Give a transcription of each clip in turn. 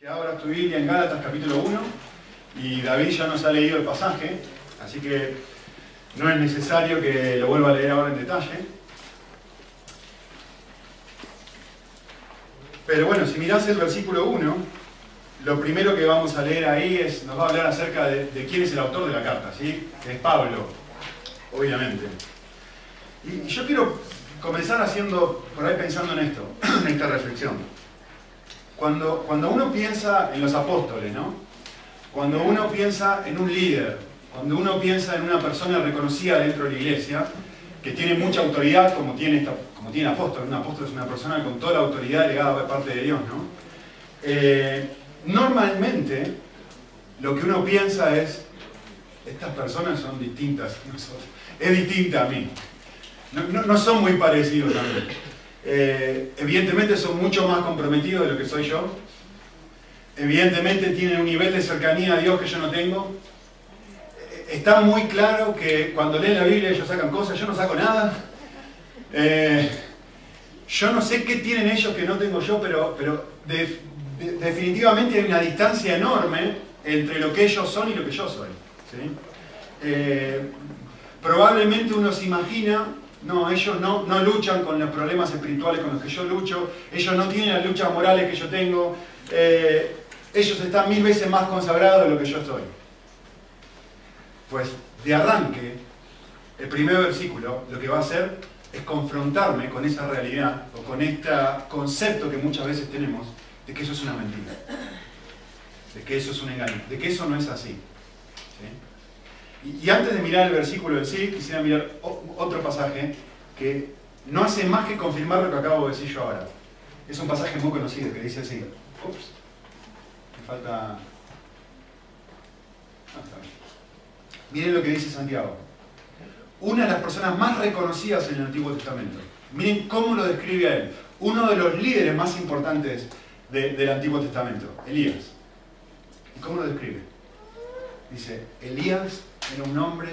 Que abras tu Biblia en Gálatas capítulo 1 y David ya nos ha leído el pasaje, así que no es necesario que lo vuelva a leer ahora en detalle. Pero bueno, si mirás el versículo 1, lo primero que vamos a leer ahí es, nos va a hablar acerca de, de quién es el autor de la carta, ¿sí? Es Pablo, obviamente. Y yo quiero comenzar haciendo, por ahí pensando en esto, en esta reflexión. Cuando, uno piensa en los apóstoles, ¿no? Cuando uno piensa en un líder, cuando uno piensa en una persona reconocida dentro de la iglesia, que tiene mucha autoridad como tiene, esta, como tiene apóstol, un apóstol es una persona con toda la autoridad legada de parte de Dios, ¿no? Eh, normalmente lo que uno piensa es, estas personas son distintas, es distinta a mí. No, no son muy parecidos a mí. Eh, evidentemente son mucho más comprometidos de lo que soy yo. Evidentemente tienen un nivel de cercanía a Dios que yo no tengo. Eh, está muy claro que cuando leen la Biblia ellos sacan cosas, yo no saco nada. Eh, yo no sé qué tienen ellos que no tengo yo, pero, pero de, de, definitivamente hay una distancia enorme entre lo que ellos son y lo que yo soy. probablemente uno se imagina no, ellos no, no, luchan con los problemas espirituales con los que yo lucho, ellos no tienen las luchas morales que yo tengo, eh, ellos están mil veces más consagrados de lo que yo estoy. Pues de arranque, el primer versículo lo que va a hacer es confrontarme con esa realidad o con este concepto que muchas veces tenemos de que eso es una mentira, de que eso es un engaño, de que eso no es así. Y, antes de mirar el versículo en sí, quisiera mirar otro pasaje que no hace más que confirmar lo que acabo de decir yo ahora. Es un pasaje muy conocido que dice así. Ups, me falta... Ah, Miren lo que dice Santiago. Una de las personas más reconocidas en el Antiguo Testamento. Miren cómo lo describe a él. Uno de los líderes más importantes de, del Antiguo Testamento, Elías. ¿Y cómo lo describe? Dice, Elías era un hombre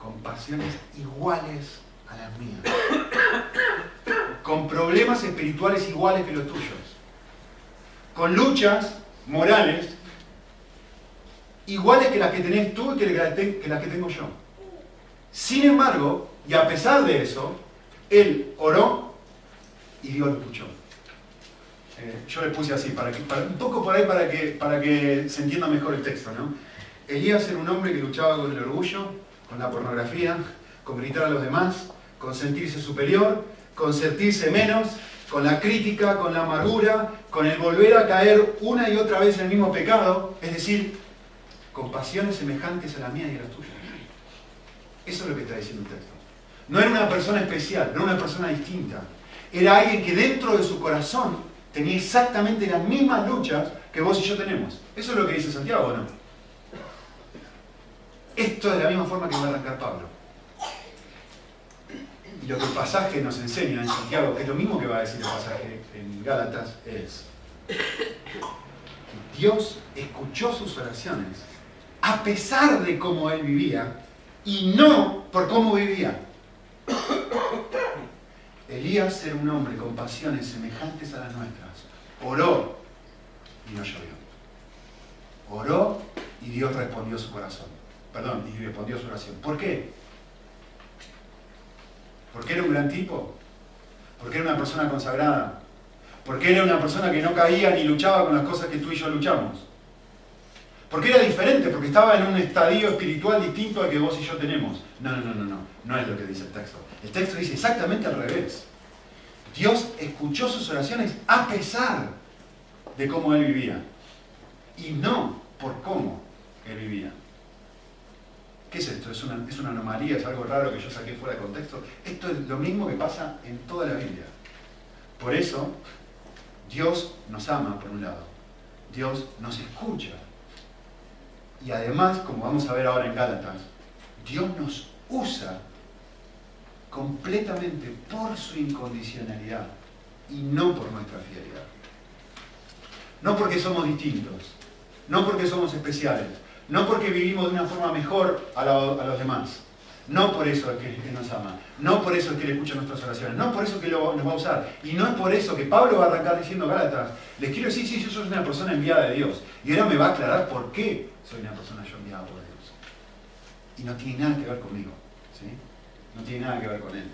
con pasiones iguales a las mías, con problemas espirituales iguales que los tuyos, con luchas morales iguales que las que tenés tú y que las que tengo yo. Sin embargo, y a pesar de eso, él oró y Dios lo escuchó. Eh, yo le puse así, para que, un poco por ahí para que, para que se entienda mejor el texto, ¿no? Elías era un hombre que luchaba con el orgullo, con la pornografía, con gritar a los demás, con sentirse superior, con sentirse menos, con la crítica, con la amargura, con el volver a caer una y otra vez en el mismo pecado, es decir, con pasiones semejantes a la mía y a la tuya. Eso es lo que está diciendo el texto. No era una persona especial, no era una persona distinta. Era alguien que dentro de su corazón tenía exactamente las mismas luchas que vos y yo tenemos. Eso es lo que dice Santiago, ¿o no? Esto es de la misma forma que va a arrancar Pablo. Y lo que el pasaje nos enseña en Santiago, que es lo mismo que va a decir el pasaje en Gálatas, es Dios escuchó sus oraciones a pesar de cómo él vivía y no por cómo vivía. Elías era un hombre con pasiones semejantes a las nuestras. Oró y no llovió. Oró y Dios respondió su corazón. Perdón, y respondió su oración. ¿Por qué? Porque era un gran tipo. Porque era una persona consagrada. Porque era una persona que no caía ni luchaba con las cosas que tú y yo luchamos. Porque era diferente, porque estaba en un estadio espiritual distinto al que vos y yo tenemos. No, no, no, no, no. No es lo que dice el texto. El texto dice exactamente al revés. Dios escuchó sus oraciones a pesar de cómo él vivía. Y no por cómo él vivía. ¿Qué es esto? ¿Es una, ¿Es una anomalía? ¿Es algo raro que yo saqué fuera de contexto? Esto es lo mismo que pasa en toda la Biblia. Por eso, Dios nos ama, por un lado. Dios nos escucha. Y además, como vamos a ver ahora en Gálatas, Dios nos usa completamente por su incondicionalidad y no por nuestra fidelidad. No porque somos distintos, no porque somos especiales, no porque vivimos de una forma mejor a, los demás, No por eso es que nos ama. No por eso es que Él escucha nuestras oraciones. No por eso es que lo, nos va a usar. Y no es por eso que Pablo va a arrancar diciendo Gálatas. Les quiero decir, sí, yo soy una persona enviada de Dios. Y ahora me va a aclarar por qué soy una persona yo enviada por Dios. Y no tiene nada que ver conmigo. ¿sí? No tiene nada que ver con Él.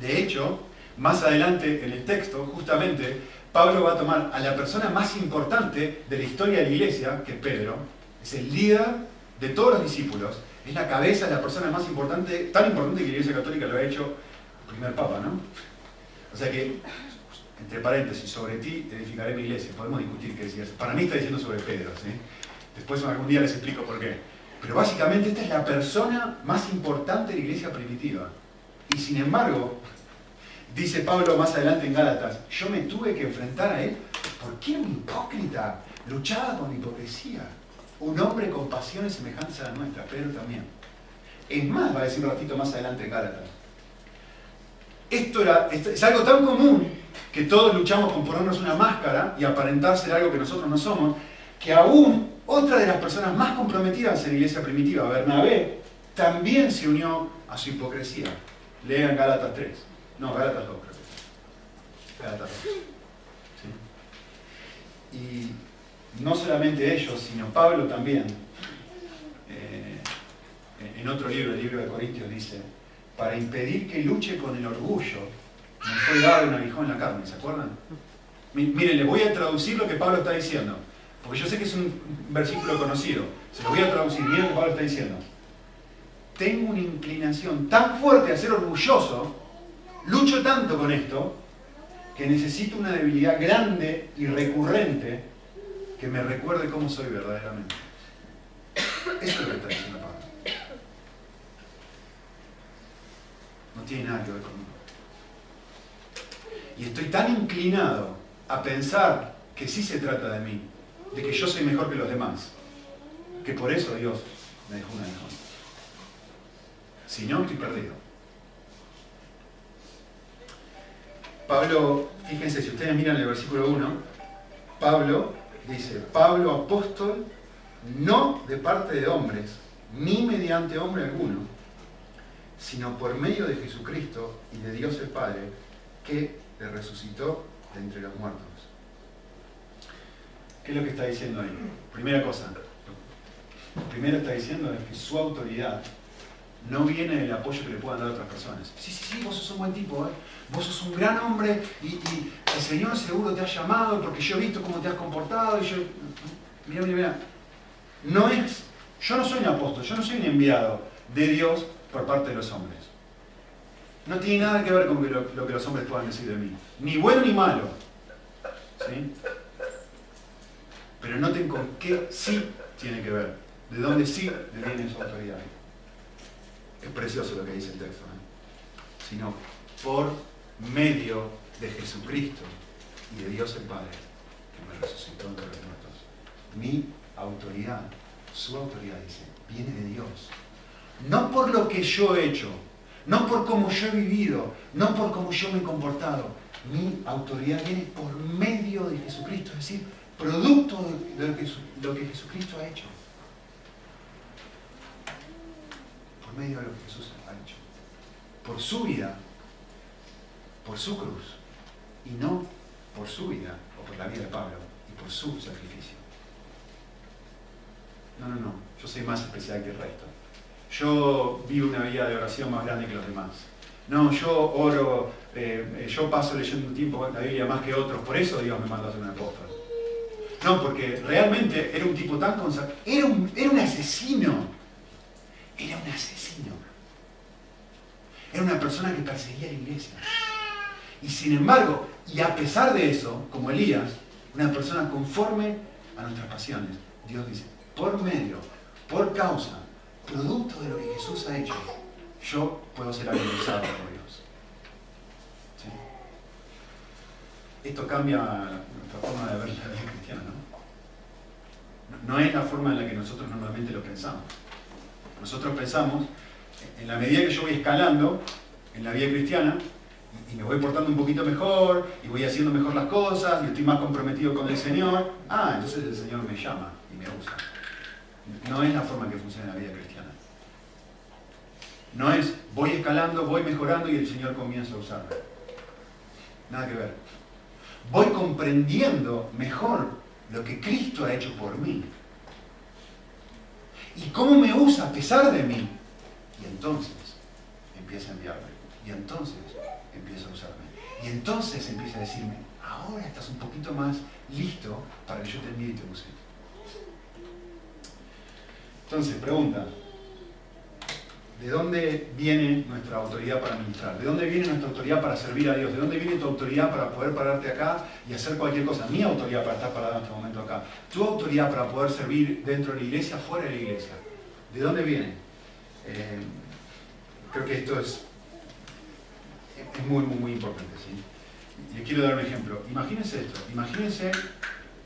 De hecho, más adelante en el texto, justamente, Pablo va a tomar a la persona más importante de la historia de la iglesia, que es Pedro, es el líder de todos los discípulos, es la cabeza, es la persona más importante, tan importante que la Iglesia Católica lo ha hecho el primer Papa, ¿no? O sea que, entre paréntesis, sobre ti edificaré mi iglesia. Podemos discutir qué decías. Para mí está diciendo sobre Pedro, ¿sí? Después algún día les explico por qué. Pero básicamente esta es la persona más importante de la iglesia primitiva. Y sin embargo, dice Pablo más adelante en Gálatas, yo me tuve que enfrentar a él porque era un hipócrita, luchaba con hipocresía un hombre con pasiones semejantes a la nuestra, Pedro también. Es más, va a decir un ratito más adelante en Gálatas. Esto es algo tan común que todos luchamos con ponernos una máscara y aparentar ser algo que nosotros no somos, que aún otra de las personas más comprometidas en la iglesia primitiva, Bernabé, también se unió a su hipocresía. Lean Gálatas 3. No, Gálatas 2, creo que Gálatas 2. ¿Sí? Y no solamente ellos, sino Pablo también, eh, en otro libro, el libro de Corintios, dice, para impedir que luche con el orgullo, me fue dado un aguijón en la carne, ¿se acuerdan? Miren, les voy a traducir lo que Pablo está diciendo, porque yo sé que es un versículo conocido, se lo voy a traducir, miren lo que Pablo está diciendo. Tengo una inclinación tan fuerte a ser orgulloso, lucho tanto con esto, que necesito una debilidad grande y recurrente que me recuerde cómo soy verdaderamente. Eso es lo que está diciendo Pablo. No tiene nada que ver conmigo. Y estoy tan inclinado a pensar que sí se trata de mí, de que yo soy mejor que los demás, que por eso Dios me dejó una mejor. Si no, estoy perdido. Pablo, fíjense, si ustedes miran el versículo 1, Pablo dice, Pablo apóstol, no de parte de hombres, ni mediante hombre alguno, sino por medio de Jesucristo y de Dios el Padre, que le resucitó de entre los muertos. ¿Qué es lo que está diciendo ahí? Primera cosa, primero está diciendo que su autoridad no viene del apoyo que le puedan dar otras personas. Sí, sí, sí, vos sos un buen tipo, ¿eh? vos sos un gran hombre y, el Señor seguro te ha llamado porque yo he visto cómo te has comportado y yo... Mira, mira, mira. No es... Yo no soy un apóstol, yo no soy un enviado de Dios por parte de los hombres. No tiene nada que ver con lo, que los hombres puedan decir de mí. Ni bueno ni malo. ¿Sí? Pero noten con qué sí tiene que ver. De dónde sí le viene su autoridad. Es precioso lo que dice el texto. ¿eh? Sino por medio de Jesucristo y de Dios el Padre, que me resucitó entre los muertos. Mi autoridad, su autoridad, dice, viene de Dios. No por lo que yo he hecho, no por cómo yo he vivido, no por cómo yo me he comportado. Mi autoridad viene por medio de Jesucristo, es decir, producto de lo que, lo que Jesucristo ha hecho. Por medio de lo que Jesús ha hecho. Por su vida, por su cruz y no por su vida o por la vida de Pablo y por su sacrificio. No, no, no, yo soy más especial que el resto. Yo vivo una vida de oración más grande que los demás. No, yo oro, eh, yo paso leyendo un tiempo la Biblia más que otros, por eso Dios me mandó a ser un apóstol. No, porque realmente era un tipo tan consagrado, era un, era un asesino, era un asesino. Era una persona que perseguía a la iglesia. Y sin embargo, y a pesar de eso, como Elías, una persona conforme a nuestras pasiones, Dios dice, por medio, por causa, producto de lo que Jesús ha hecho, yo puedo ser alcanzado por Dios. Esto cambia nuestra forma de ver la vida cristiana, ¿no? No es la forma en la que nosotros normalmente lo pensamos. Nosotros pensamos, en la medida que yo voy escalando en la vida cristiana, y me voy portando un poquito mejor, y voy haciendo mejor las cosas, y estoy más comprometido con el Señor, ah, entonces el Señor me llama y me usa. No es la forma que funciona la vida cristiana. No es voy escalando, voy mejorando y el Señor comienza a usarme. Nada que ver. Voy comprendiendo mejor lo que Cristo ha hecho por mí. Y cómo me usa a pesar de mí. Y entonces empieza a enviarme. Y entonces empieza a usarme. Y entonces empieza a decirme, ahora estás un poquito más listo para que yo te envíe y te use. Entonces, pregunta, ¿de dónde viene nuestra autoridad para ministrar? ¿De dónde viene nuestra autoridad para servir a Dios? ¿De dónde viene tu autoridad para poder pararte acá y hacer cualquier cosa? Mi autoridad para estar parado en este momento acá. Tu autoridad para poder servir dentro de la iglesia, fuera de la iglesia. ¿De dónde viene? Eh, creo que esto es, es muy, muy, muy importante. ¿sí? Les quiero dar un ejemplo. Imagínense esto. Imagínense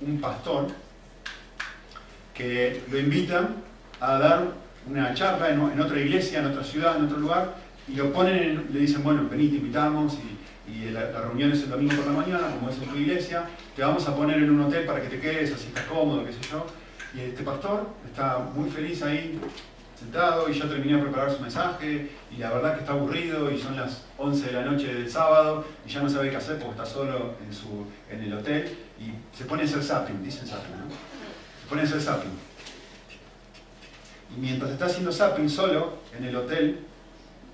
un pastor que lo invitan a dar una charla en, otra iglesia, en otra ciudad, en otro lugar, y lo ponen, le dicen, bueno, vení, te invitamos, y, la, reunión es el domingo por la mañana, como es en tu iglesia, te vamos a poner en un hotel para que te quedes, así estás cómodo, qué sé yo. Y este pastor está muy feliz ahí, sentado, y ya terminé de preparar su mensaje, y la verdad que está aburrido, y son las 11 de la noche del sábado, y ya no sabe qué hacer porque está solo en, su, en el hotel, y se pone a hacer zapping, dicen zapping. Se pone a hacer zapping y mientras está haciendo zapping solo en el hotel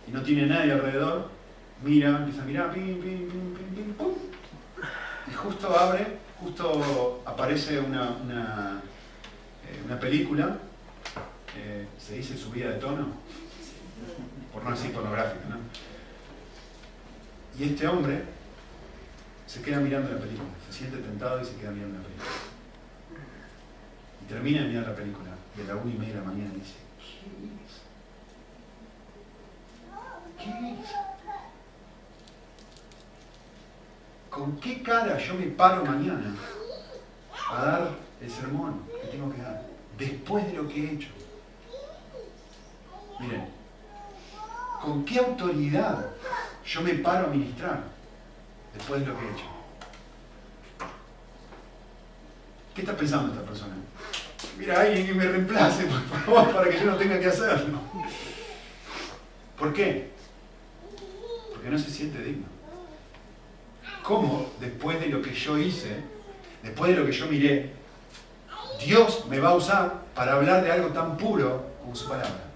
y no tiene nadie alrededor, mira, empieza a mirar, pim, pim, pim, pim, pim, pum. Y justo abre, justo aparece una, una, eh, película, eh, se dice subida de tono, por no decir pornográfica, ¿no? Y este hombre se queda mirando la película, se siente tentado y se queda mirando la película. Y termina de mirar la película de la una y media de la mañana dice, ¿qué es? ¿Qué es? ¿Con qué cara yo me paro mañana a dar el sermón que tengo que dar? Después de lo que he hecho. Miren, ¿con qué autoridad yo me paro a ministrar después de lo que he hecho? ¿Qué está pensando esta persona? Mira, alguien que me reemplace, por favor, para que yo no tenga que hacerlo. ¿Por qué? Porque no se siente digno. ¿Cómo, después de lo que yo hice, después de lo que yo miré, Dios me va a usar para hablar de algo tan puro como su palabra?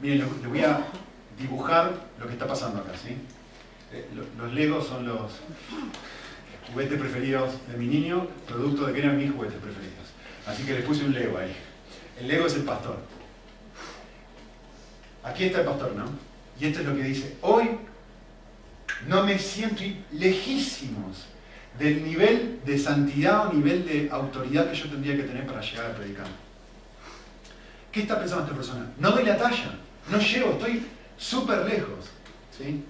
Miren, le voy a dibujar lo que está pasando acá, ¿sí? Eh, los legos son los juguetes preferidos de mi niño, producto de que eran mis juguetes preferidos. Así que le puse un Lego ahí. El Lego es el pastor. Aquí está el pastor, ¿no? Y esto es lo que dice. Hoy no me siento lejísimos del nivel de santidad o nivel de autoridad que yo tendría que tener para llegar a predicar. ¿Qué está pensando esta persona? No doy la talla, no llego, estoy súper lejos. ¿sí?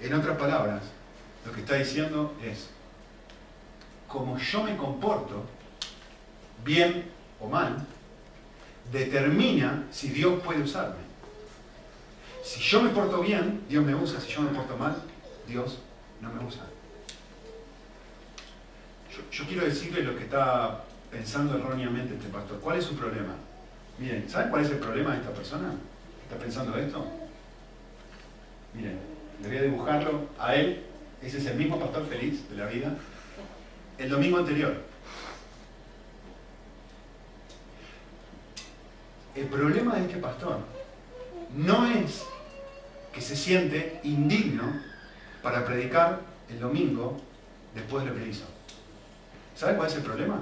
En otras palabras, lo que está diciendo es, como yo me comporto, bien o mal, determina si Dios puede usarme. Si yo me porto bien, Dios me usa. Si yo me porto mal, Dios no me usa. Yo, quiero decirle lo que está pensando erróneamente este pastor. ¿Cuál es su problema? Miren, ¿saben cuál es el problema de esta persona está pensando esto? Miren, le dibujarlo a él. Ese es el mismo pastor feliz de la vida el domingo anterior. El problema de este pastor no es que se siente indigno para predicar el domingo después de lo que hizo. ¿Sabe cuál es el problema?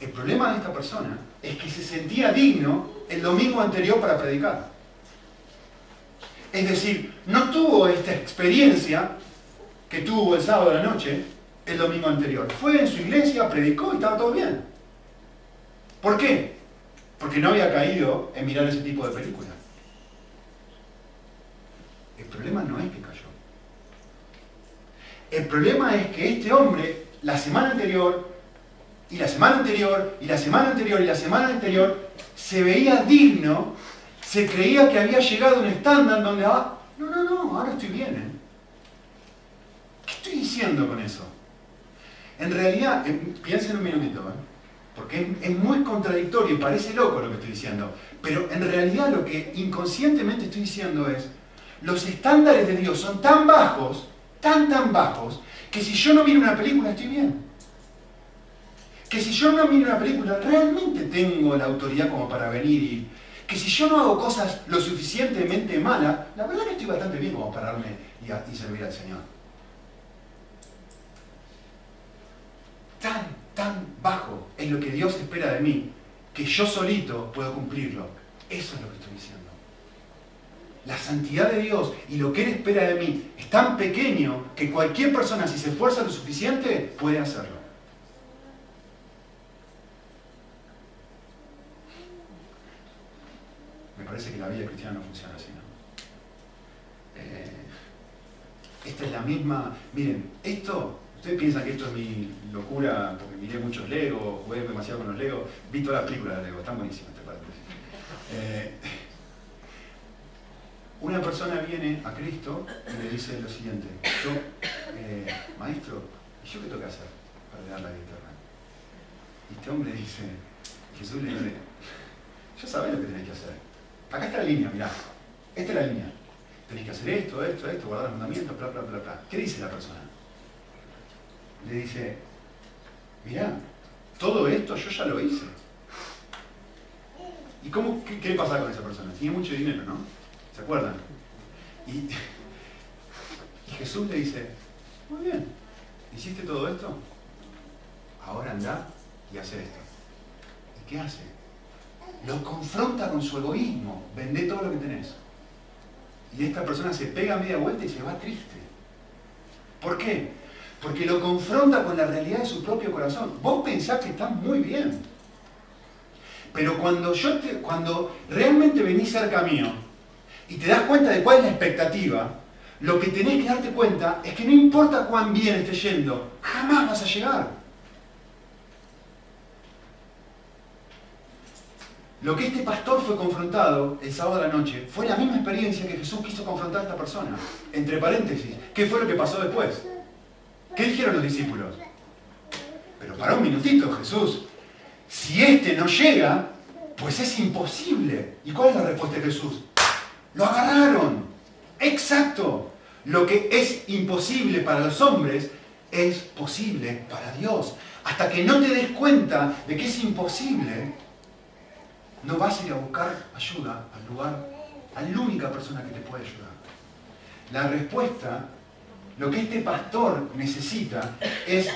El problema de esta persona es que se sentía digno el domingo anterior para predicar. Es decir, no tuvo esta experiencia que tuvo el sábado de la noche el domingo anterior. Fue en su iglesia, predicó y estaba todo bien. ¿Por qué? Porque no había caído en mirar ese tipo de películas. El problema no es que cayó. El problema es que este hombre, la semana anterior, y la semana anterior, y la semana anterior, y la semana anterior, se veía digno, se creía que había llegado a un estándar donde, ah, no, no, no, ahora estoy bien. ¿eh? ¿Qué estoy diciendo con eso? En realidad, piensen un minutito, Porque es, muy contradictorio y parece loco lo que estoy diciendo. Pero en realidad lo que inconscientemente estoy diciendo es, los estándares de Dios son tan bajos, tan, tan bajos, que si yo no miro una película estoy bien. Que si yo no miro una película realmente tengo la autoridad como para venir y... Que si yo no hago cosas lo suficientemente malas, la verdad que estoy bastante bien como pararme y servir al Señor. Tan, tan bajo es lo que Dios espera de mí, que yo solito puedo cumplirlo. Eso es lo que estoy diciendo. La santidad de Dios y lo que Él espera de mí es tan pequeño que cualquier persona, si se esfuerza lo suficiente, puede hacerlo. Me parece que la vida cristiana no funciona así, ¿no? Eh, esta es la misma... Miren, esto Ustedes piensan que esto es mi locura porque miré muchos Legos, jugué demasiado con los Legos, vi todas las películas de Lego, están buenísimas, te parece. Eh, una persona viene a Cristo y le dice lo siguiente, yo, eh, maestro, ¿y yo qué tengo que hacer para dar la eterna? Y este hombre dice, Jesús le dice, yo sabés lo que tenés que hacer. Acá está la línea, mirá, esta es la línea. Tenés que hacer esto, esto, esto, guardar los mandamientos, bla, bla, bla, bla. ¿Qué dice la persona? Le dice, mira, todo esto yo ya lo hice. ¿Y cómo, qué, qué, pasa con esa persona? Tiene mucho dinero, ¿no? ¿Se acuerdan? Y, Jesús le dice, muy bien, ¿hiciste todo esto? Ahora anda y hace esto. ¿Y qué hace? Lo confronta con su egoísmo, vende todo lo que tenés. Y esta persona se pega media vuelta y se va triste. ¿Por qué? Porque lo confronta con la realidad de su propio corazón. Vos pensás que estás muy bien. Pero cuando, yo cuando realmente venís cerca mío y te das cuenta de cuál es la expectativa, lo que tenés que darte cuenta es que no importa cuán bien estés yendo, jamás vas a llegar. Lo que este pastor fue confrontado el sábado de la noche fue la misma experiencia que Jesús quiso confrontar a esta persona. Entre paréntesis, ¿qué fue lo que pasó después? ¿Qué dijeron los discípulos? Pero para un minutito, Jesús, si este no llega, pues es imposible. ¿Y cuál es la respuesta de Jesús? Lo agarraron. Exacto. Lo que es imposible para los hombres es posible para Dios. Hasta que no te des cuenta de que es imposible, no vas a ir a buscar ayuda al lugar, a la única persona que te puede ayudar. La respuesta lo que este pastor necesita es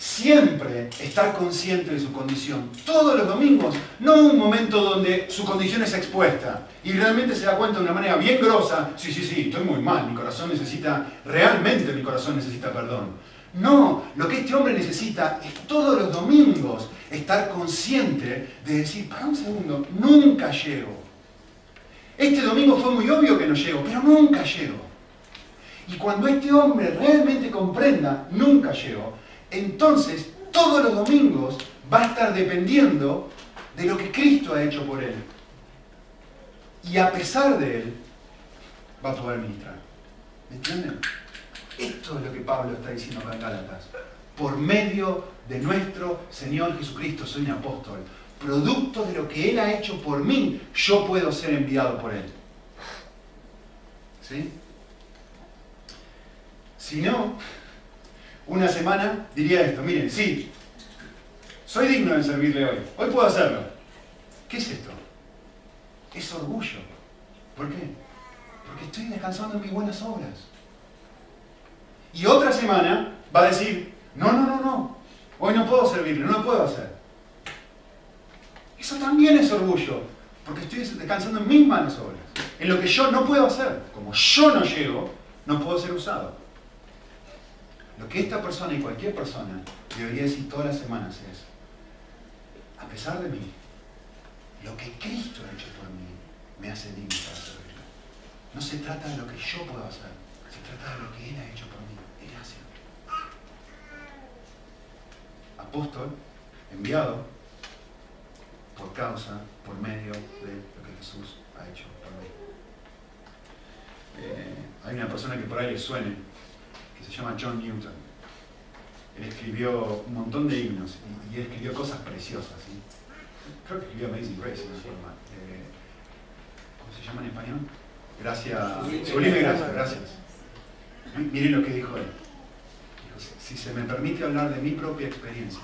siempre estar consciente de su condición. Todos los domingos, no un momento donde su condición es expuesta y realmente se da cuenta de una manera bien grosa, sí, sí, sí, estoy muy mal, mi corazón necesita, realmente mi corazón necesita perdón. No, lo que este hombre necesita es todos los domingos estar consciente de decir, para un segundo, nunca llego. Este domingo fue muy obvio que no llego, pero nunca llego. Y cuando este hombre realmente comprenda, nunca llegó, entonces todos los domingos va a estar dependiendo de lo que Cristo ha hecho por él. Y a pesar de él, va a poder ministrar. ¿Me entienden? Esto es lo que Pablo está diciendo acá en Gálatas. Por medio de nuestro Señor Jesucristo soy un apóstol. Producto de lo que Él ha hecho por mí, yo puedo ser enviado por Él. ¿Sí? Si no, una semana diría esto, miren, sí, soy digno de servirle hoy, hoy puedo hacerlo. ¿Qué es esto? Es orgullo. ¿Por qué? Porque estoy descansando en mis buenas obras. Y otra semana va a decir, no, no, no, no, hoy no puedo servirle, no lo puedo hacer. Eso también es orgullo, porque estoy descansando en mis malas obras, en lo que yo no puedo hacer. Como yo no llego, no puedo ser usado. Lo que esta persona y cualquier persona debería decir todas las semanas es, a pesar de mí, lo que Cristo ha hecho por mí me hace digno para servirlo. No se trata de lo que yo puedo hacer, se trata de lo que Él ha hecho por mí. Él hace. Apóstol, enviado por causa, por medio de lo que Jesús ha hecho por mí. Eh, hay una persona que por ahí le suene, se llama John Newton. él escribió un montón de himnos y, él escribió cosas preciosas. Creo que escribió Amazing Grace, no eh, ¿Cómo se llama en español? Gracias. Sublime gracias, gracias. Miren lo que dijo él. si se me permite hablar de mi propia experiencia,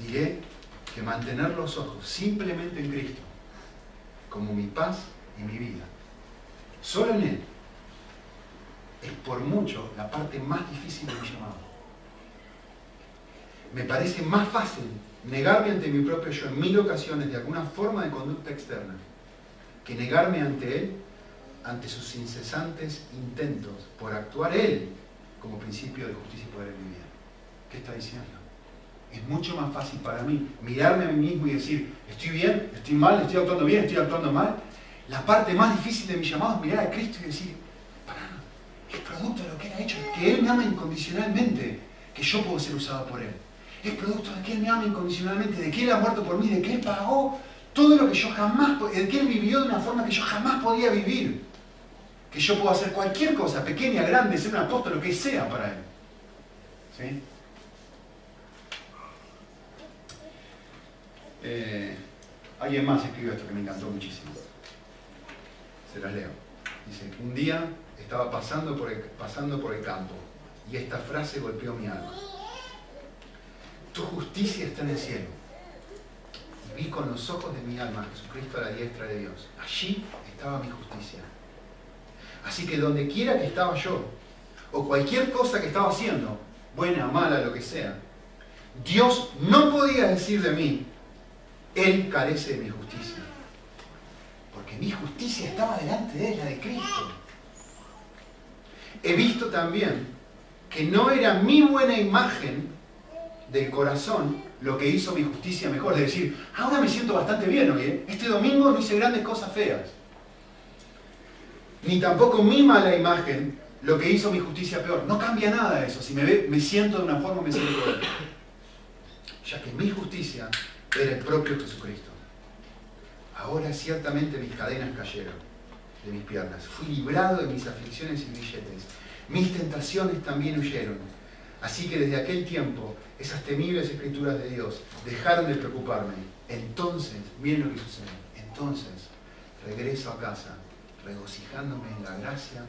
diré que mantener los ojos simplemente en Cristo, como mi paz y mi vida, solo en Él, es por mucho la parte más difícil de mi llamado. Me parece más fácil negarme ante mi propio yo en mil ocasiones de alguna forma de conducta externa que negarme ante Él ante sus incesantes intentos por actuar Él como principio de justicia y poder en mi vida. ¿Qué está diciendo? Es mucho más fácil para mí mirarme a mí mismo y decir, estoy bien, estoy mal, estoy actuando bien, estoy actuando mal. La parte más difícil de mi llamado es mirar a Cristo y decir, es producto de lo que Él ha hecho, que Él me ama incondicionalmente, que yo puedo ser usado por Él. Es producto de que Él me ama incondicionalmente, de que Él ha muerto por mí, de que Él pagó todo lo que yo jamás, de que Él vivió de una forma que yo jamás podía vivir. Que yo puedo hacer cualquier cosa, pequeña, grande, ser un apóstol, lo que sea para Él. ¿Sí? Eh, alguien más escribió esto que me encantó muchísimo. Se las leo. Dice, un día estaba pasando por, el, pasando por el campo y esta frase golpeó mi alma. Tu justicia está en el cielo. Y vi con los ojos de mi alma a Jesucristo a la diestra de Dios. Allí estaba mi justicia. Así que donde quiera que estaba yo, o cualquier cosa que estaba haciendo, buena, mala, lo que sea, Dios no podía decir de mí, Él carece de mi justicia. Porque mi justicia estaba delante de Él, la de Cristo he visto también que no era mi buena imagen del corazón lo que hizo mi justicia mejor. Es decir, ahora me siento bastante bien hoy. ¿eh? Este domingo no hice grandes cosas feas. Ni tampoco mi mala imagen lo que hizo mi justicia peor. No cambia nada eso. Si me, ve, me siento de una forma, me siento. Ya que mi justicia era el propio Jesucristo. Ahora ciertamente mis cadenas cayeron de mis piernas. Fui librado de mis aflicciones y billetes. Mis tentaciones también huyeron. Así que desde aquel tiempo, esas temibles escrituras de Dios dejaron de preocuparme. Entonces, miren lo que sucede. Entonces, regreso a casa, regocijándome en la gracia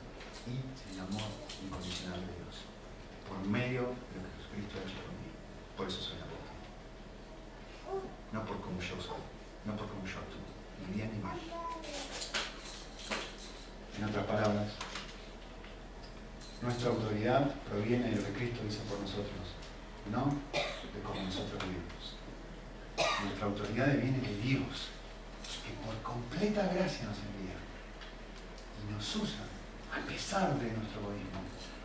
y en el amor incondicional de Dios. Por medio de lo que Jesucristo ha hecho por mí. Por eso soy apóstol. No por cómo yo soy, no por cómo yo actúo, ni bien ni mal. En otras palabras, nuestra autoridad proviene de lo que Cristo hizo por nosotros, no de cómo nosotros vivimos. Nuestra autoridad viene de Dios, que por completa gracia nos envía y nos usa a pesar de nuestro egoísmo,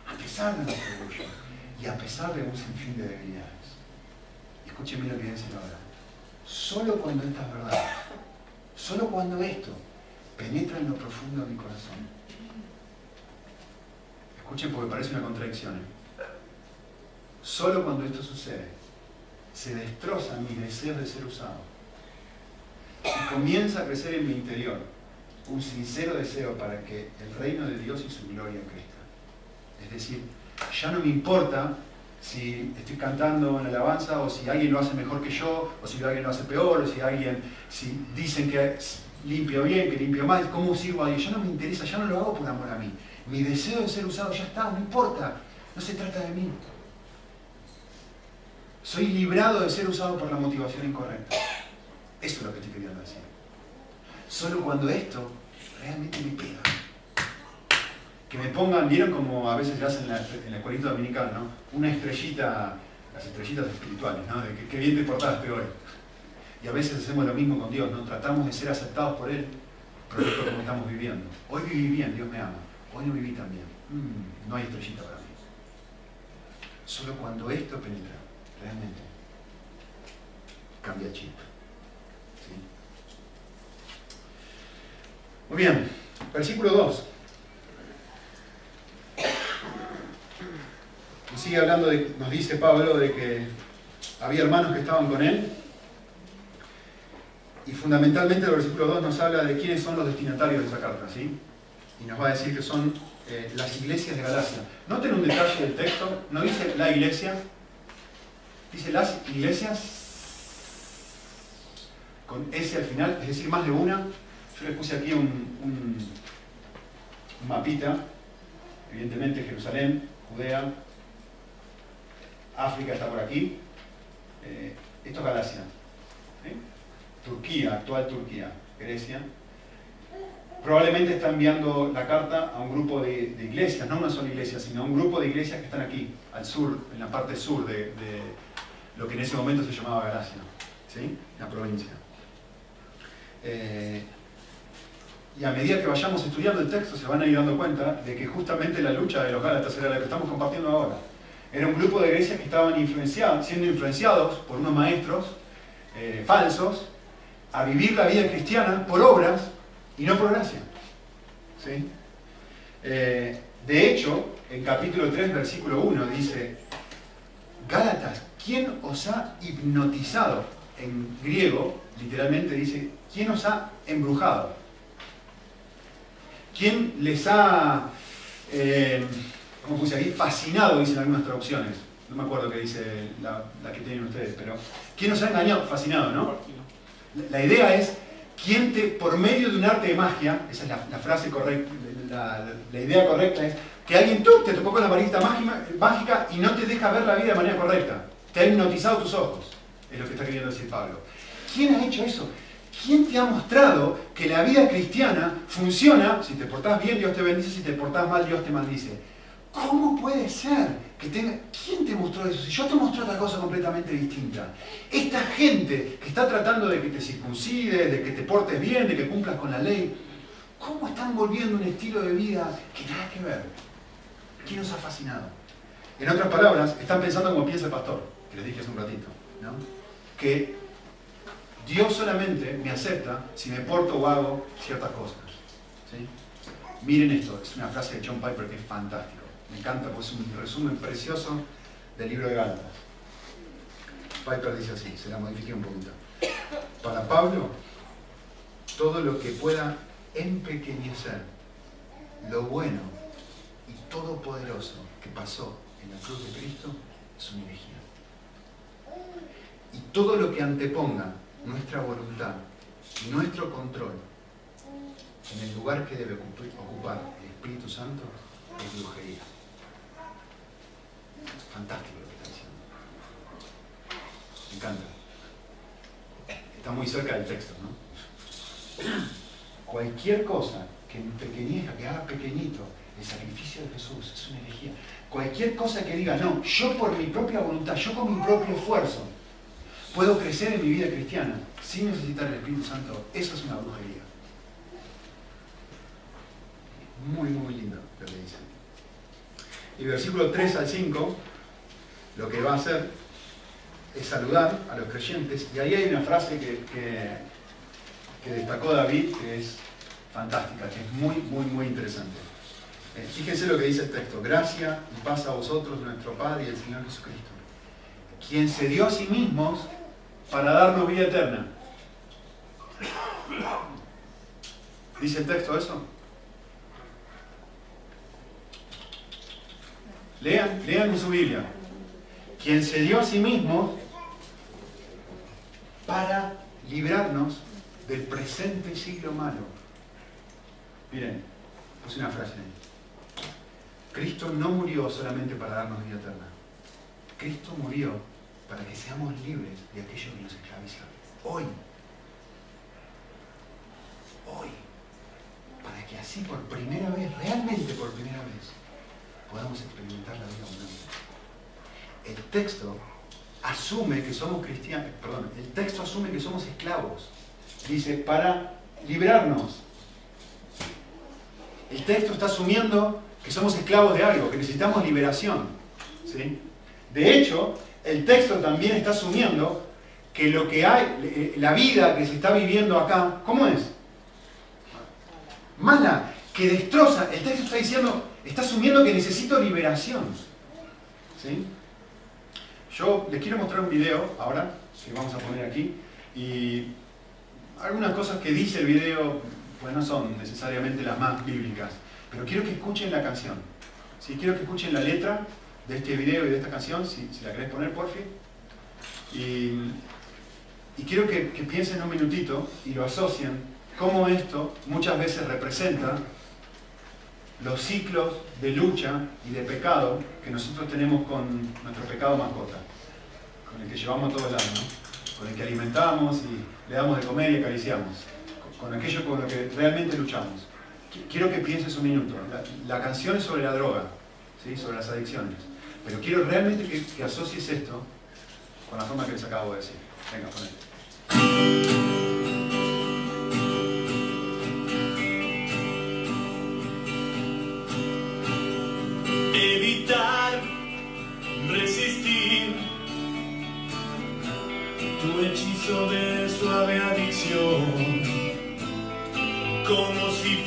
a pesar de nuestro orgullo y a pesar de un sinfín de debilidades. Escúcheme lo que dice ahora. Solo cuando esta es verdad, solo cuando esto penetra en lo profundo de mi corazón. Escuchen porque parece una contradicción. ¿eh? Solo cuando esto sucede, se destroza mi deseo de ser usado. Y comienza a crecer en mi interior un sincero deseo para que el reino de Dios y su gloria crezca. Es decir, ya no me importa si estoy cantando en alabanza o si alguien lo hace mejor que yo, o si alguien lo hace peor, o si alguien, si dicen que limpio bien, que limpio mal, cómo sirvo a Dios. Ya no me interesa, ya no lo hago por amor a mí. Mi deseo de ser usado ya está, no importa. No se trata de mí. Soy librado de ser usado por la motivación incorrecta. Eso es lo que estoy queriendo decir. Solo cuando esto realmente me pega. Que me pongan, vieron como a veces le hacen en la, en la ¿no? Una estrellita, las estrellitas espirituales, ¿no? De que, bien te portaste hoy. Y a veces hacemos lo mismo con Dios, ¿no? Tratamos de ser aceptados por Él, producto de como estamos viviendo. Hoy viví bien, Dios me ama. Hoy no viví tan bien. Mm, no hay estrellita para mí. Solo cuando esto penetra, realmente, cambia chip. Muy bien, versículo 2. Nos sigue hablando, nos dice Pablo de que había hermanos que estaban con él y fundamentalmente el versículo 2 nos habla de quiénes son los destinatarios de esa carta, ¿sí? Y nos va a decir que son eh, las iglesias de Galacia. Noten un detalle del texto, no dice la iglesia, dice las iglesias con S al final, es decir, más de una. Yo les puse aquí un, mapita, evidentemente Jerusalén, Judea, África está por aquí, eh, esto es Galacia, Turquía, actual Turquía, Grecia, probablemente está enviando la carta a un grupo de, iglesias, no una sola iglesia, sino a un grupo de iglesias que están aquí, al sur, en la parte sur de, lo que en ese momento se llamaba Galacia, ¿sí? la provincia. Eh, y a medida que vayamos estudiando el texto se van a ir dando cuenta de que justamente la lucha de los Gálatas era la que estamos compartiendo ahora. Era un grupo de iglesias que estaban influenciados, siendo influenciados por unos maestros eh, falsos a vivir la vida cristiana por obras y no por gracia. ¿Sí? Eh, de hecho, en capítulo 3, versículo 1 dice, Gálatas, ¿quién os ha hipnotizado? En griego, literalmente dice, ¿quién os ha embrujado? ¿Quién les ha, eh, ¿cómo puse? Fascinado, dicen algunas traducciones. No me acuerdo qué dice la, la que tienen ustedes, pero ¿quién os ha engañado? Fascinado, ¿no? La idea es, ¿quién te, por medio de un arte de magia, esa es la, frase correcta, la, idea correcta es, que alguien tú te tocó con la varita mágica y no te deja ver la vida de manera correcta. Te ha hipnotizado tus ojos, es lo que está queriendo decir Pablo. ¿Quién ha hecho eso? ¿Quién te ha mostrado que la vida cristiana funciona? Si te portás bien, Dios te bendice, si te portás mal, Dios te maldice. ¿Cómo puede ser que tenga... ¿Quién te mostró eso? Si yo te mostré otra cosa completamente distinta. Esta gente que está tratando de que te circuncides, de que te portes bien, de que cumplas con la ley, ¿cómo están volviendo un estilo de vida que nada que ver? ¿Quién nos ha fascinado? En otras palabras, están pensando como piensa el pastor, que les dije hace un ratito, ¿no? que Dios solamente me acepta si me porto o hago ciertas cosas. Miren esto, es una frase de John Piper que es fantástica. Me encanta, pues es un resumen precioso del libro de Gálatas. Piper dice así, se la modifique un poquito. Para Pablo, todo lo que pueda empequeñecer lo bueno y todopoderoso que pasó en la cruz de Cristo es una herejía. Y todo lo que anteponga nuestra voluntad y nuestro control en el lugar que debe ocupar el Espíritu Santo es brujería. Fantástico lo que está diciendo. Me encanta. Está muy cerca del texto, ¿no? Cualquier cosa que pequeñeja, que haga pequeñito el sacrificio de Jesús, es una herejía. Cualquier cosa que diga, no, yo por mi propia voluntad, yo con mi propio esfuerzo, puedo crecer en mi vida cristiana sin necesitar el Espíritu Santo, eso es una brujería. Muy, muy lindo lo que dice. Y versículo 3 al 5, lo que va a hacer es saludar a los creyentes. Y ahí hay una frase que, que, destacó David, que es fantástica, que es muy, muy, muy interesante. Eh, fíjense lo que dice el texto. Gracia y paz a vosotros, nuestro Padre y el Señor Jesucristo, quien se dio a sí mismo para darnos vida eterna. ¿Dice el texto eso? Lean, lean en su Biblia. Quien se dio a sí mismo para librarnos del presente siglo malo. Miren, puse una frase ahí. Cristo no murió solamente para darnos vida eterna. Cristo murió para que seamos libres de aquello que nos esclaviza. Hoy. Hoy. Para que así por primera vez, realmente por primera vez, podamos experimentar la vida abundante. El texto asume que somos cristianos, perdón, el texto asume que somos esclavos. Dice, para librarnos. El texto está asumiendo que somos esclavos de algo, que necesitamos liberación. ¿sí? De hecho, el texto también está asumiendo que lo que hay, la vida que se está viviendo acá, ¿cómo es? Mala, que destroza. El texto está diciendo, está asumiendo que necesito liberación. ¿Sí? Yo les quiero mostrar un video ahora, que vamos a poner aquí, y algunas cosas que dice el video, pues no son necesariamente las más bíblicas, Pero quiero que escuchen la canción. ¿sí? Quiero que escuchen la letra de este video y de esta canción, si, la querés poner, por fin. Y, quiero que, que piensen un minutito y lo asocien cómo esto muchas veces representa los ciclos de lucha y de pecado que nosotros tenemos con nuestro pecado mascota, con el que llevamos todo el año, con el que alimentamos y le damos de comer y acariciamos, con aquello con lo que realmente luchamos. Quiero que pienses un minuto. La, canción es sobre la droga, ¿sí? sobre las adicciones, pero quiero realmente que, asocies esto con la forma que les acabo de decir. Venga, ponete.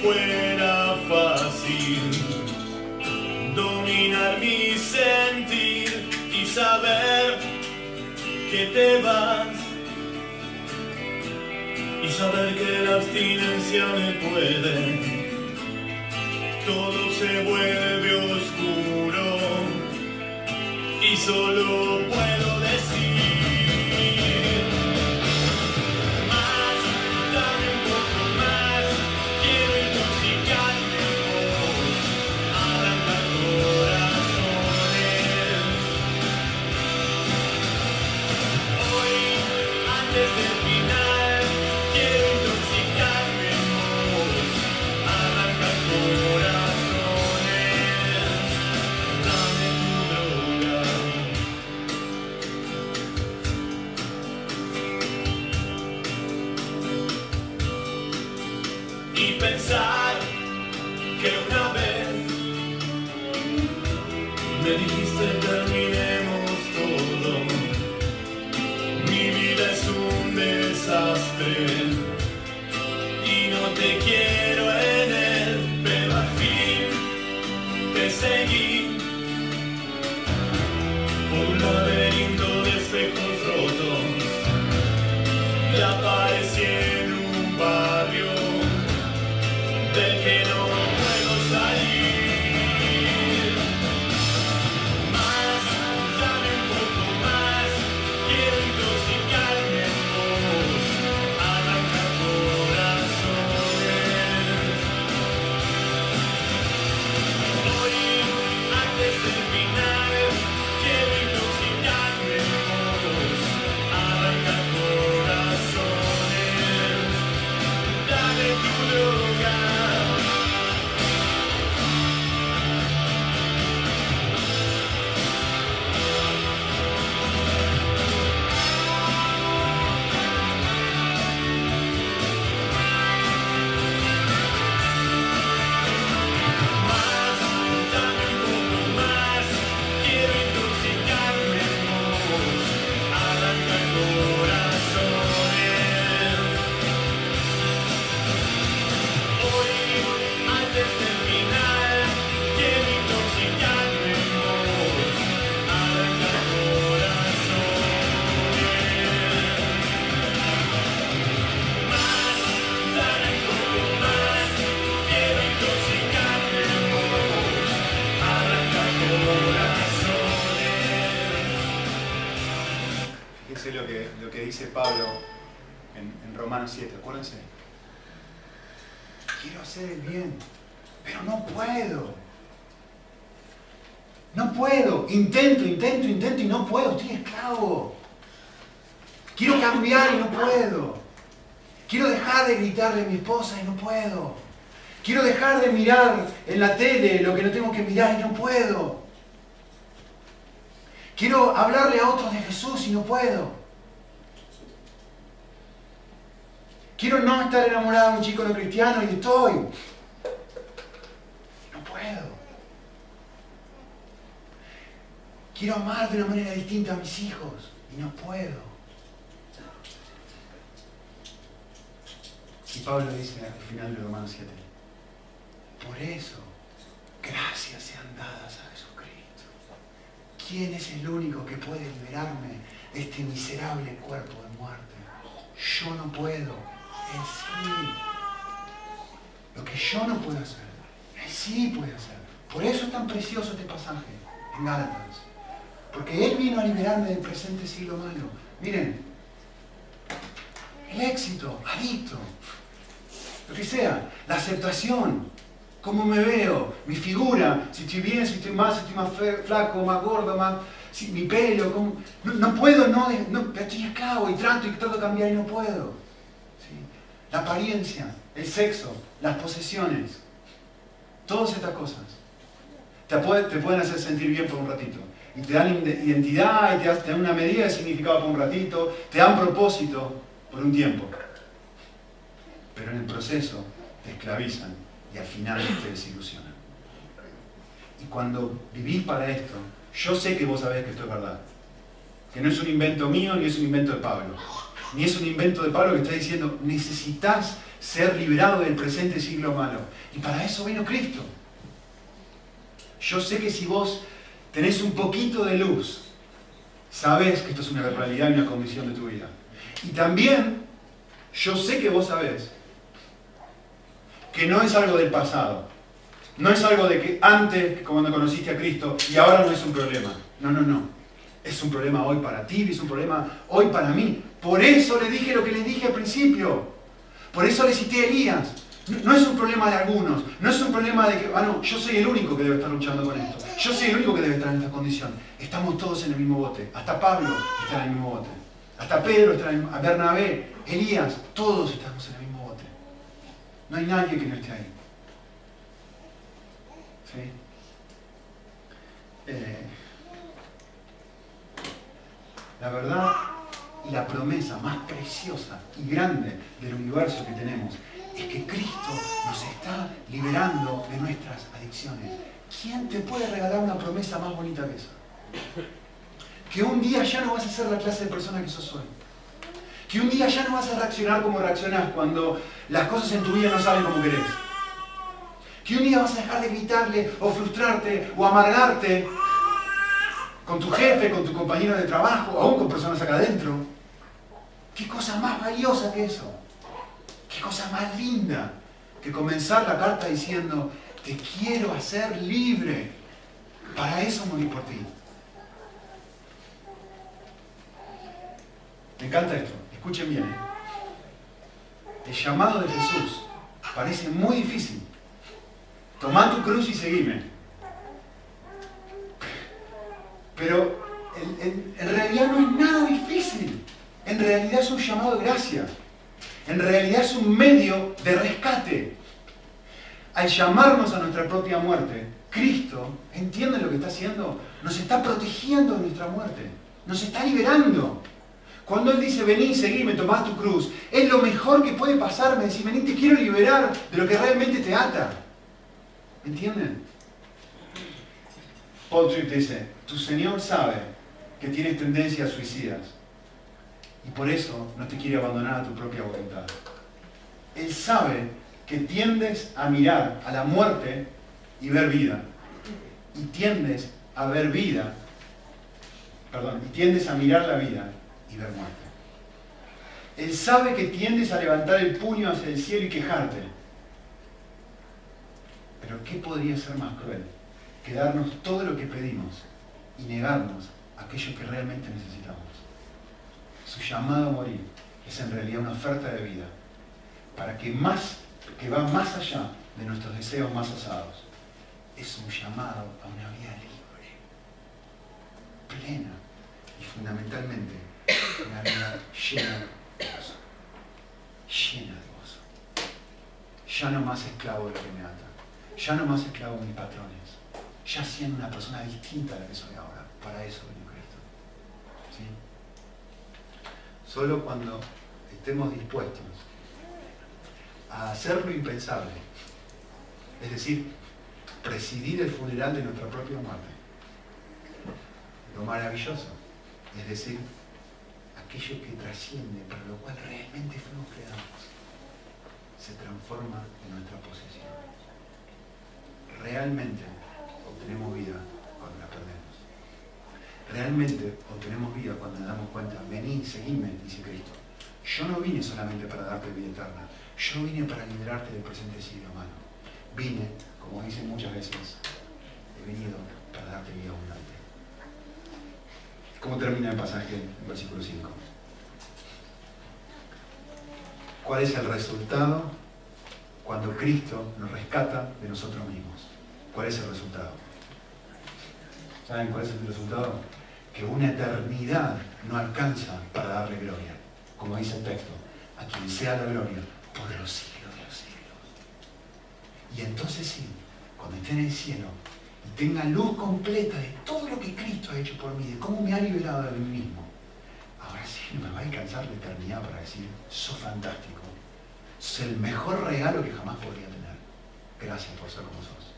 Fuera fácil dominar mi sentir y saber que te vas. Y saber que la abstinencia me puede, todo se vuelve oscuro y solo puedo Intento, intento, intento y no puedo, estoy esclavo. Quiero cambiar y no puedo. Quiero dejar de gritarle a mi esposa y no puedo. Quiero dejar de mirar en la tele lo que no tengo que mirar y no puedo. Quiero hablarle a otros de Jesús y no puedo. Quiero no estar enamorado de un chico no cristiano y estoy. Quiero amar de una manera distinta a mis hijos y no puedo. Y Pablo dice al final de Romanos 7, por eso, gracias sean dadas a Jesucristo. ¿Quién es el único que puede liberarme de este miserable cuerpo de muerte? Yo no puedo, Él. Lo que yo no puedo hacer, es Sí puede hacer. Por eso es tan precioso este pasaje en Gálatas. Porque Él vino a liberarme del presente siglo malo. Miren, el éxito, adicto, lo que sea, la aceptación, cómo me veo, mi figura, si estoy bien, si estoy más, si estoy más flaco, más gordo, más, mi pelo, no, puedo, no, no, estoy esclavo y trato y trato de cambiar y no puedo. La apariencia, el sexo, las posesiones, todas estas cosas te, te pueden hacer sentir bien por un ratito. Y te dan identidad y te dan una medida de significado por un ratito, te dan propósito por un tiempo. Pero en el proceso te esclavizan y al final te desilusionan. Y cuando vivís para esto, yo sé que vos sabés que esto es verdad. Que no es un invento mío ni es un invento de Pablo. Ni es un invento de Pablo que está diciendo, necesitas ser liberado del presente siglo malo. Y para eso vino Cristo. Yo sé que si vos tenés un poquito de luz, sabés que esto es una realidad y una condición de tu vida. Y también yo sé que vos sabés que no es algo del pasado. No es algo de que antes, cuando conociste a Cristo, y ahora no es un problema. No, no, no. Es un problema hoy para ti, es un problema hoy para mí. Por eso le dije lo que le dije al principio. Por eso le cité a Elías. No es un problema de algunos, no es un problema de que, ah, no, yo soy el único que debe estar luchando con esto. Yo soy el único que debe estar en esta condición. Estamos todos en el mismo bote. Hasta Pablo está en el mismo bote. Hasta Pedro está en el mismo Bernabé, Elías, todos estamos en el mismo bote. No hay nadie que no esté ahí. ¿Sí? Eh, la verdad y la promesa más preciosa y grande del universo que tenemos es que Cristo nos está liberando de nuestras adicciones. ¿Quién te puede regalar una promesa más bonita que esa? Que un día ya no vas a ser la clase de persona que sos hoy. Que un día ya no vas a reaccionar como reaccionás cuando las cosas en tu vida no salen como querés. Que un día vas a dejar de gritarle o frustrarte o amargarte con tu jefe, con tu compañero de trabajo, aún con personas acá adentro. ¿Qué cosa más valiosa que eso? ¿Qué cosa más linda que comenzar la carta diciendo, te quiero hacer libre? Para eso morí por ti. Me encanta esto, escuchen bien. ¿eh? El llamado de Jesús parece muy difícil. Tomá tu cruz y seguime. Pero en, realidad no es nada difícil. En realidad es un llamado de gracia en realidad es un medio de rescate. Al llamarnos a nuestra propia muerte, Cristo, ¿entienden lo que está haciendo? Nos está protegiendo de nuestra muerte, nos está liberando. Cuando Él dice, vení, seguime, tomás tu cruz, es lo mejor que puede pasarme, decir, vení, te quiero liberar de lo que realmente te ata. ¿Entienden? Paul Tripp dice, tu Señor sabe que tienes tendencias suicidas y por eso no te quiere abandonar a tu propia voluntad. Él sabe que tiendes a mirar a la muerte y ver vida. Y tiendes a ver vida, perdón, y tiendes a mirar la vida y ver muerte. Él sabe que tiendes a levantar el puño hacia el cielo y quejarte. Pero ¿qué podría ser más cruel que darnos todo lo que pedimos y negarnos aquello que realmente necesitamos? su llamado a morir es en realidad una oferta de vida para que más, que va más allá de nuestros deseos más osados. Es un llamado a una vida libre, plena y fundamentalmente una vida llena de gozo. Llena de gozo. Ya no más esclavo de lo que me ata. Ya no más esclavo de mis patrones. Ya siendo una persona distinta a la que soy ahora. Para eso vino Cristo. ¿Sí? Solo cuando estemos dispuestos a hacer lo impensable, es decir, presidir el funeral de nuestra propia muerte. Lo maravilloso, es decir, aquello que trasciende, para lo cual realmente fuimos creados, se transforma en nuestra posesión. Realmente obtenemos vida realmente obtenemos vida cuando nos damos cuenta, vení, seguime, dice Cristo. Yo no vine solamente para darte vida eterna, yo vine para liberarte del presente siglo humano. Vine como dice muchas veces, he venido para darte vida abundante. ¿Cómo termina el pasaje en versículo 5? ¿Cuál es el resultado cuando Cristo nos rescata de nosotros mismos? ¿Cuál es el resultado? ¿Saben cuál es el resultado? Que una eternidad no alcanza para darle gloria. Como dice el texto, a quien sea la gloria por los siglos de los siglos. Y entonces sí, cuando esté en el cielo y tenga luz completa de todo lo que Cristo ha hecho por mí, de cómo me ha liberado de mí mismo, ahora sí me va a alcanzar la eternidad para decir, sos fantástico, sos el mejor regalo que jamás podría tener. Gracias por ser como sos.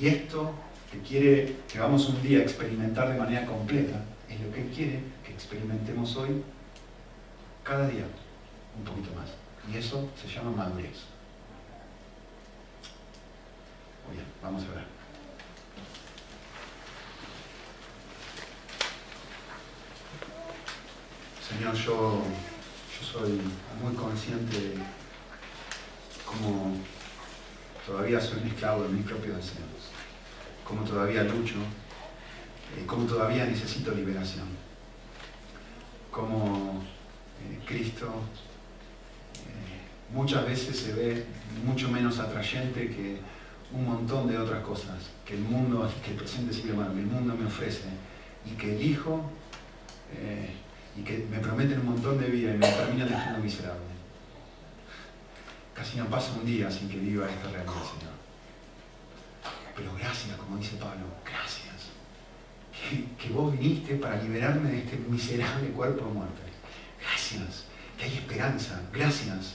Y esto que quiere que vamos un día a experimentar de manera completa, es lo que quiere que experimentemos hoy, cada día, un poquito más. Y eso se llama madurez. Muy bien, vamos a ver. Señor, yo, yo soy muy consciente de cómo todavía soy un esclavo de mis propios deseos, cómo todavía lucho, eh, cómo todavía necesito liberación, cómo eh, Cristo eh, muchas veces se ve mucho menos atrayente que un montón de otras cosas que el mundo, que el presente que el mundo me ofrece y que elijo eh, y que me prometen un montón de vida y me terminan dejando miserable. Casi no pasa un día sin que viva esta realidad, Señor. Pero gracias, como dice Pablo, gracias. Que, que vos viniste para liberarme de este miserable cuerpo de muerte. Gracias, que hay esperanza. Gracias,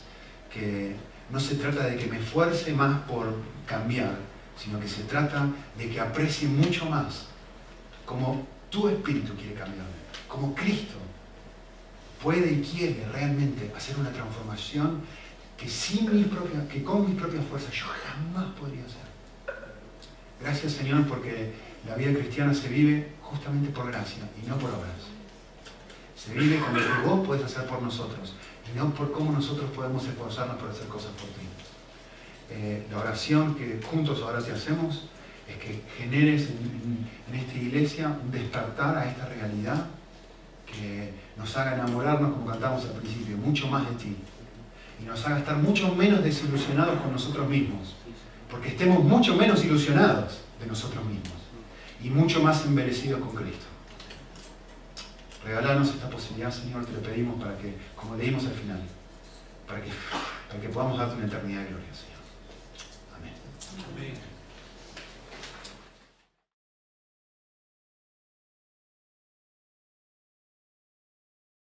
que no se trata de que me esfuerce más por cambiar, sino que se trata de que aprecie mucho más como tu espíritu quiere cambiarme, como Cristo puede y quiere realmente hacer una transformación que, sin mi propia, que con mis propias fuerzas yo jamás podría hacer. Gracias Señor porque la vida cristiana se vive justamente por gracia y no por obras. Se vive con lo que vos puedes hacer por nosotros y no por cómo nosotros podemos esforzarnos por hacer cosas por ti. Eh, la oración que juntos ahora te hacemos es que generes en, en esta iglesia un despertar a esta realidad que nos haga enamorarnos, como cantamos al principio, mucho más de ti. Y nos haga estar mucho menos desilusionados con nosotros mismos. Porque estemos mucho menos ilusionados de nosotros mismos. Y mucho más embelecidos con Cristo. Regalarnos esta posibilidad, Señor, te lo pedimos para que, como leímos al final, para que, para que podamos darte una eternidad de gloria, Señor. Amén. Amén.